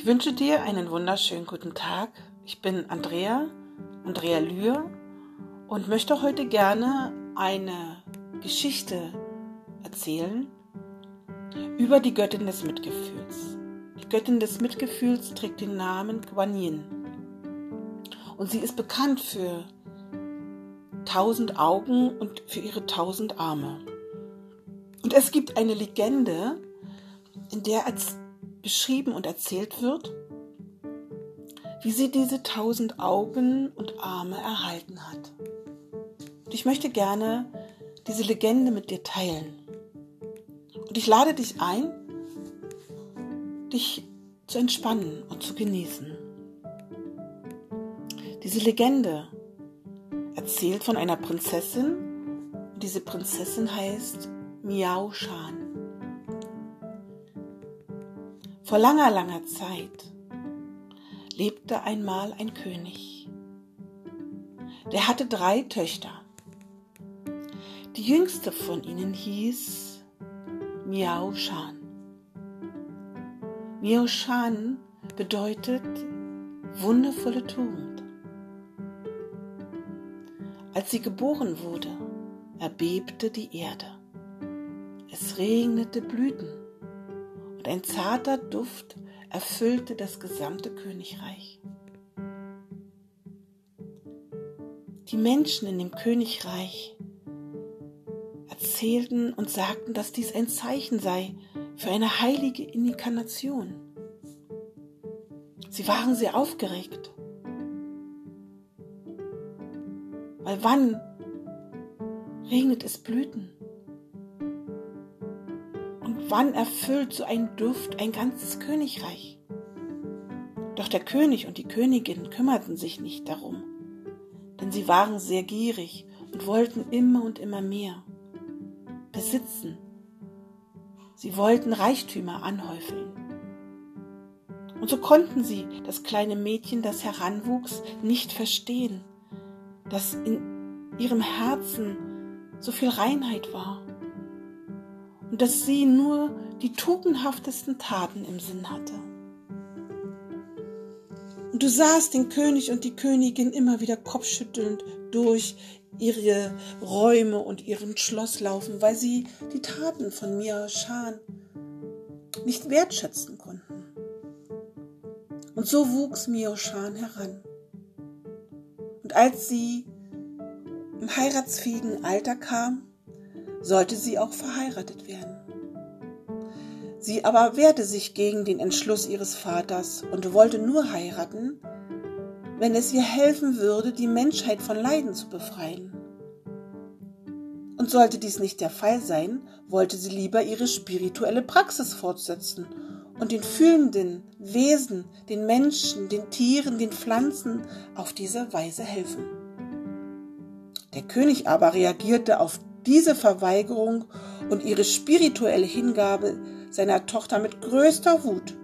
Ich wünsche dir einen wunderschönen guten Tag. Ich bin Andrea, Andrea Lühr und möchte heute gerne eine Geschichte erzählen über die Göttin des Mitgefühls. Die Göttin des Mitgefühls trägt den Namen Guan Yin und sie ist bekannt für tausend Augen und für ihre tausend Arme. Und es gibt eine Legende, in der als beschrieben und erzählt wird, wie sie diese tausend Augen und Arme erhalten hat. Und ich möchte gerne diese Legende mit dir teilen. Und ich lade dich ein, dich zu entspannen und zu genießen. Diese Legende erzählt von einer Prinzessin. Diese Prinzessin heißt Miao Shan. Vor langer, langer Zeit lebte einmal ein König. Der hatte drei Töchter. Die jüngste von ihnen hieß Miao Shan. Miao Shan bedeutet wundervolle Tugend. Als sie geboren wurde, erbebte die Erde. Es regnete Blüten und ein zarter Duft erfüllte das gesamte Königreich. Die Menschen in dem Königreich erzählten und sagten, dass dies ein Zeichen sei für eine heilige Inkarnation. Sie waren sehr aufgeregt. Weil wann regnet es Blüten? Wann erfüllt so ein Duft ein ganzes Königreich? Doch der König und die Königin kümmerten sich nicht darum, denn sie waren sehr gierig und wollten immer und immer mehr besitzen. Sie wollten Reichtümer anhäufeln. Und so konnten sie das kleine Mädchen, das heranwuchs, nicht verstehen, dass in ihrem Herzen so viel Reinheit war und dass sie nur die tugendhaftesten Taten im Sinn hatte. Und du sahst den König und die Königin immer wieder kopfschüttelnd durch ihre Räume und ihren Schloss laufen, weil sie die Taten von Mia Shan nicht wertschätzen konnten. Und so wuchs Mia Shan heran. Und als sie im heiratsfähigen Alter kam, sollte sie auch verheiratet werden. Sie aber wehrte sich gegen den Entschluss ihres Vaters und wollte nur heiraten, wenn es ihr helfen würde, die Menschheit von Leiden zu befreien. Und sollte dies nicht der Fall sein, wollte sie lieber ihre spirituelle Praxis fortsetzen und den fühlenden Wesen, den Menschen, den Tieren, den Pflanzen auf diese Weise helfen. Der König aber reagierte auf diese Verweigerung und ihre spirituelle Hingabe seiner Tochter mit größter Wut.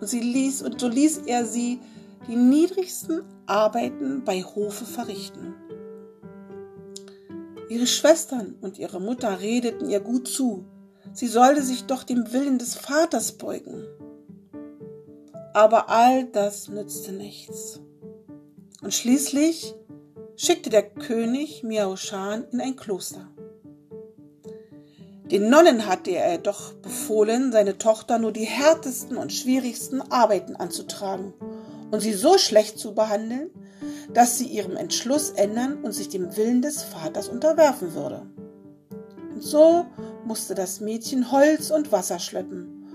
Und sie ließ, und so ließ er sie die niedrigsten Arbeiten bei Hofe verrichten. Ihre Schwestern und ihre Mutter redeten ihr gut zu, sie sollte sich doch dem Willen des Vaters beugen. Aber all das nützte nichts. Und schließlich schickte der König Miao Shan in ein Kloster. Den Nonnen hatte er doch befohlen, seine Tochter nur die härtesten und schwierigsten Arbeiten anzutragen und sie so schlecht zu behandeln, dass sie ihrem Entschluss ändern und sich dem Willen des Vaters unterwerfen würde. Und so musste das Mädchen Holz und Wasser schleppen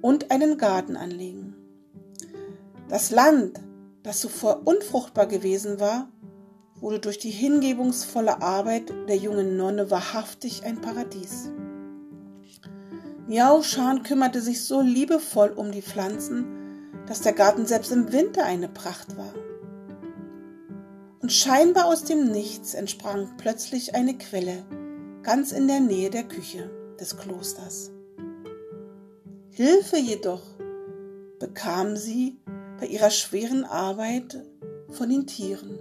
und einen Garten anlegen. Das Land, das zuvor unfruchtbar gewesen war, wurde durch die hingebungsvolle Arbeit der jungen Nonne wahrhaftig ein Paradies. Miao Shan kümmerte sich so liebevoll um die Pflanzen, dass der Garten selbst im Winter eine Pracht war. Und scheinbar aus dem Nichts entsprang plötzlich eine Quelle, ganz in der Nähe der Küche des Klosters. Hilfe jedoch bekam sie bei ihrer schweren Arbeit von den Tieren.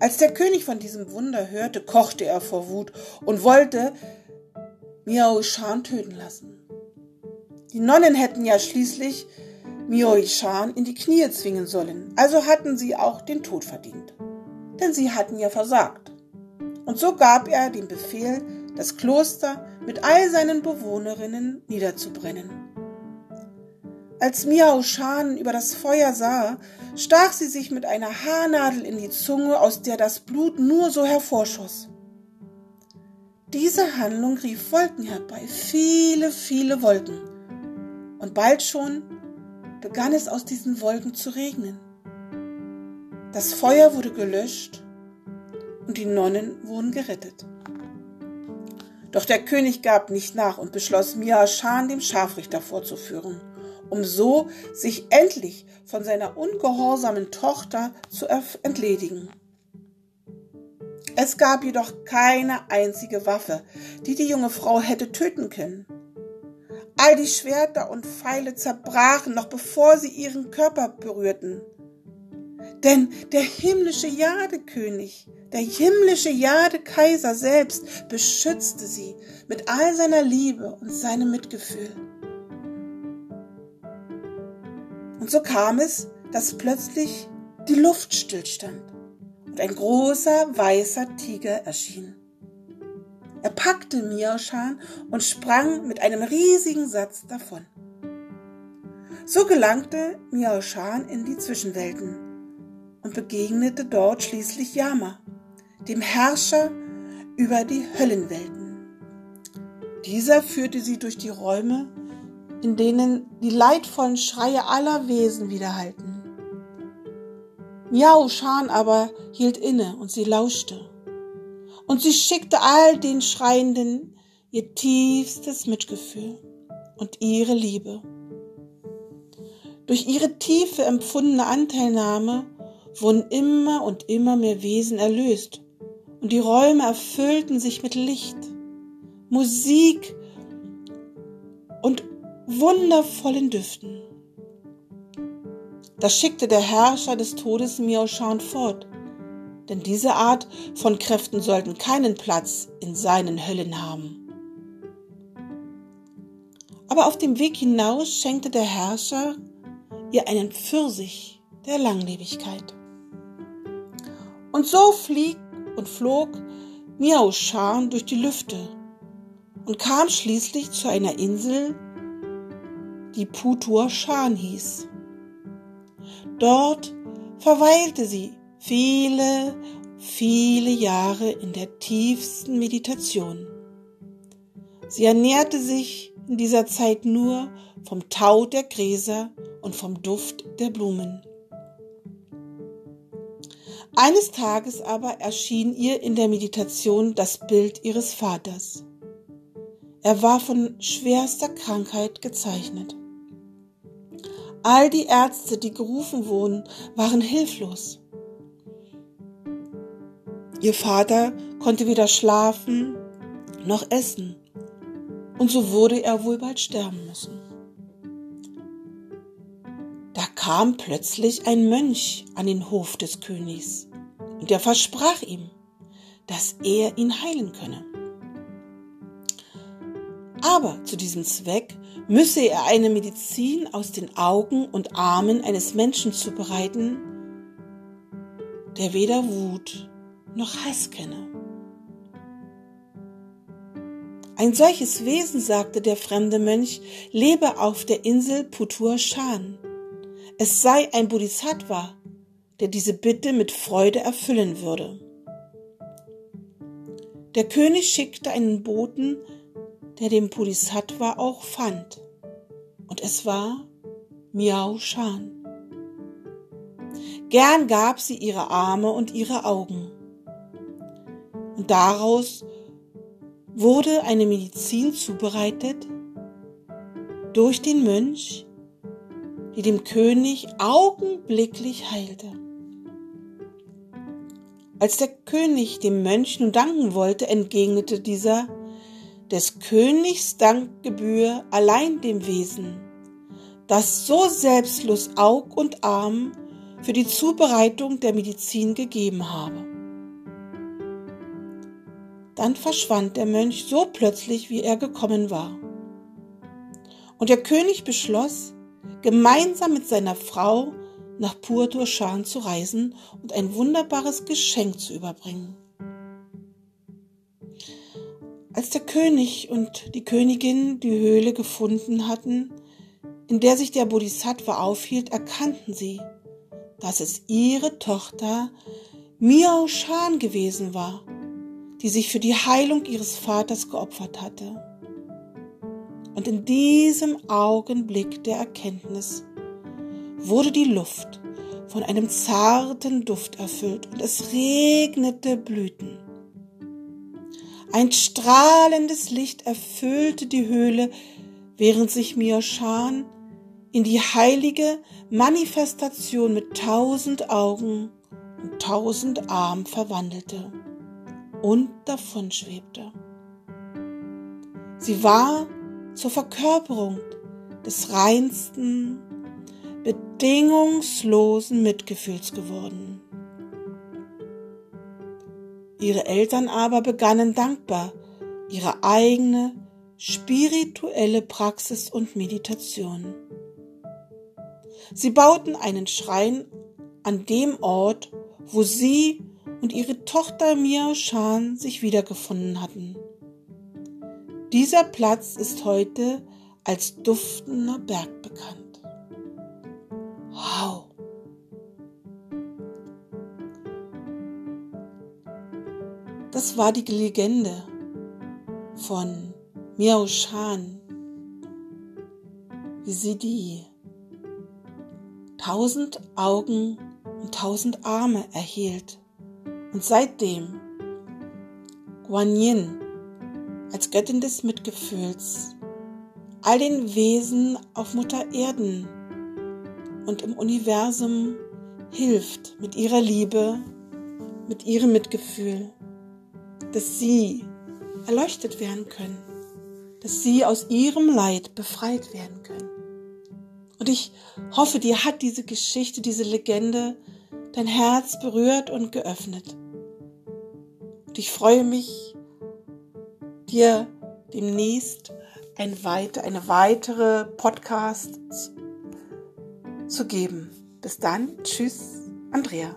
Als der König von diesem Wunder hörte, kochte er vor Wut und wollte Miao Shan töten lassen. Die Nonnen hätten ja schließlich Mioishan in die Knie zwingen sollen, also hatten sie auch den Tod verdient. Denn sie hatten ja versagt. Und so gab er den Befehl, das Kloster mit all seinen Bewohnerinnen niederzubrennen. Als Miao Shan über das Feuer sah, stach sie sich mit einer Haarnadel in die Zunge, aus der das Blut nur so hervorschoss. Diese Handlung rief Wolken herbei, viele, viele Wolken. Und bald schon begann es aus diesen Wolken zu regnen. Das Feuer wurde gelöscht und die Nonnen wurden gerettet. Doch der König gab nicht nach und beschloss, Mia Schan dem Scharfrichter vorzuführen, um so sich endlich von seiner ungehorsamen Tochter zu entledigen. Es gab jedoch keine einzige Waffe, die die junge Frau hätte töten können. All die Schwerter und Pfeile zerbrachen, noch bevor sie ihren Körper berührten. Denn der himmlische Jadekönig, der himmlische Jadekaiser selbst beschützte sie mit all seiner Liebe und seinem Mitgefühl. Und so kam es, dass plötzlich die Luft stillstand und ein großer weißer Tiger erschien. Er packte Miaushan und sprang mit einem riesigen Satz davon. So gelangte Miaushan in die Zwischenwelten und begegnete dort schließlich Yama, dem Herrscher über die Höllenwelten. Dieser führte sie durch die Räume, in denen die leidvollen Schreie aller Wesen widerhallten. Miao Shan aber hielt inne und sie lauschte und sie schickte all den Schreienden ihr tiefstes Mitgefühl und ihre Liebe. Durch ihre tiefe empfundene Anteilnahme wurden immer und immer mehr Wesen erlöst und die Räume erfüllten sich mit Licht, Musik und wundervollen Düften. Das schickte der Herrscher des Todes Miao Shan fort denn diese Art von Kräften sollten keinen Platz in seinen Höllen haben. Aber auf dem Weg hinaus schenkte der Herrscher ihr einen Pfirsich der Langlebigkeit. Und so flieg und flog Miao Shan durch die Lüfte und kam schließlich zu einer Insel, die Putur Shan hieß. Dort verweilte sie viele, viele Jahre in der tiefsten Meditation. Sie ernährte sich in dieser Zeit nur vom Tau der Gräser und vom Duft der Blumen. Eines Tages aber erschien ihr in der Meditation das Bild ihres Vaters. Er war von schwerster Krankheit gezeichnet. All die Ärzte, die gerufen wurden, waren hilflos. Ihr Vater konnte weder schlafen noch essen, und so würde er wohl bald sterben müssen. Da kam plötzlich ein Mönch an den Hof des Königs, und er versprach ihm, dass er ihn heilen könne. Aber zu diesem Zweck müsse er eine Medizin aus den Augen und Armen eines Menschen zubereiten, der weder Wut noch Hass kenne. Ein solches Wesen, sagte der fremde Mönch, lebe auf der Insel Putur Shan. Es sei ein Bodhisattva, der diese Bitte mit Freude erfüllen würde. Der König schickte einen Boten, der den Bodhisattva auch fand. Und es war Miao Shan. Gern gab sie ihre Arme und ihre Augen. Und daraus wurde eine Medizin zubereitet durch den Mönch, die dem König augenblicklich heilte. Als der König dem Mönch nun danken wollte, entgegnete dieser, des Königs Dankgebühr allein dem Wesen, das so selbstlos Aug und Arm für die Zubereitung der Medizin gegeben habe. Dann verschwand der Mönch so plötzlich, wie er gekommen war. Und der König beschloss, gemeinsam mit seiner Frau nach Purturschan zu reisen und ein wunderbares Geschenk zu überbringen. Als der König und die Königin die Höhle gefunden hatten, in der sich der Bodhisattva aufhielt, erkannten sie, dass es ihre Tochter Miao Shan gewesen war, die sich für die Heilung ihres Vaters geopfert hatte. Und in diesem Augenblick der Erkenntnis wurde die Luft von einem zarten Duft erfüllt und es regnete Blüten. Ein strahlendes Licht erfüllte die Höhle, während sich Mioshan in die heilige Manifestation mit tausend Augen und tausend Armen verwandelte und davonschwebte. Sie war zur Verkörperung des reinsten, bedingungslosen Mitgefühls geworden. Ihre Eltern aber begannen dankbar ihre eigene spirituelle Praxis und Meditation. Sie bauten einen Schrein an dem Ort, wo sie und ihre Tochter Miao Shan sich wiedergefunden hatten. Dieser Platz ist heute als duftender Berg bekannt. Wow! Das war die Legende von Miao Shan, wie sie die tausend Augen und tausend Arme erhielt. Und seitdem Guan Yin als Göttin des Mitgefühls all den Wesen auf Mutter Erden und im Universum hilft mit ihrer Liebe, mit ihrem Mitgefühl, dass sie erleuchtet werden können, dass sie aus ihrem Leid befreit werden können. Und ich hoffe, dir hat diese Geschichte, diese Legende dein Herz berührt und geöffnet. Und ich freue mich, dir demnächst ein weiter, eine weitere Podcast zu geben. Bis dann, tschüss, Andrea.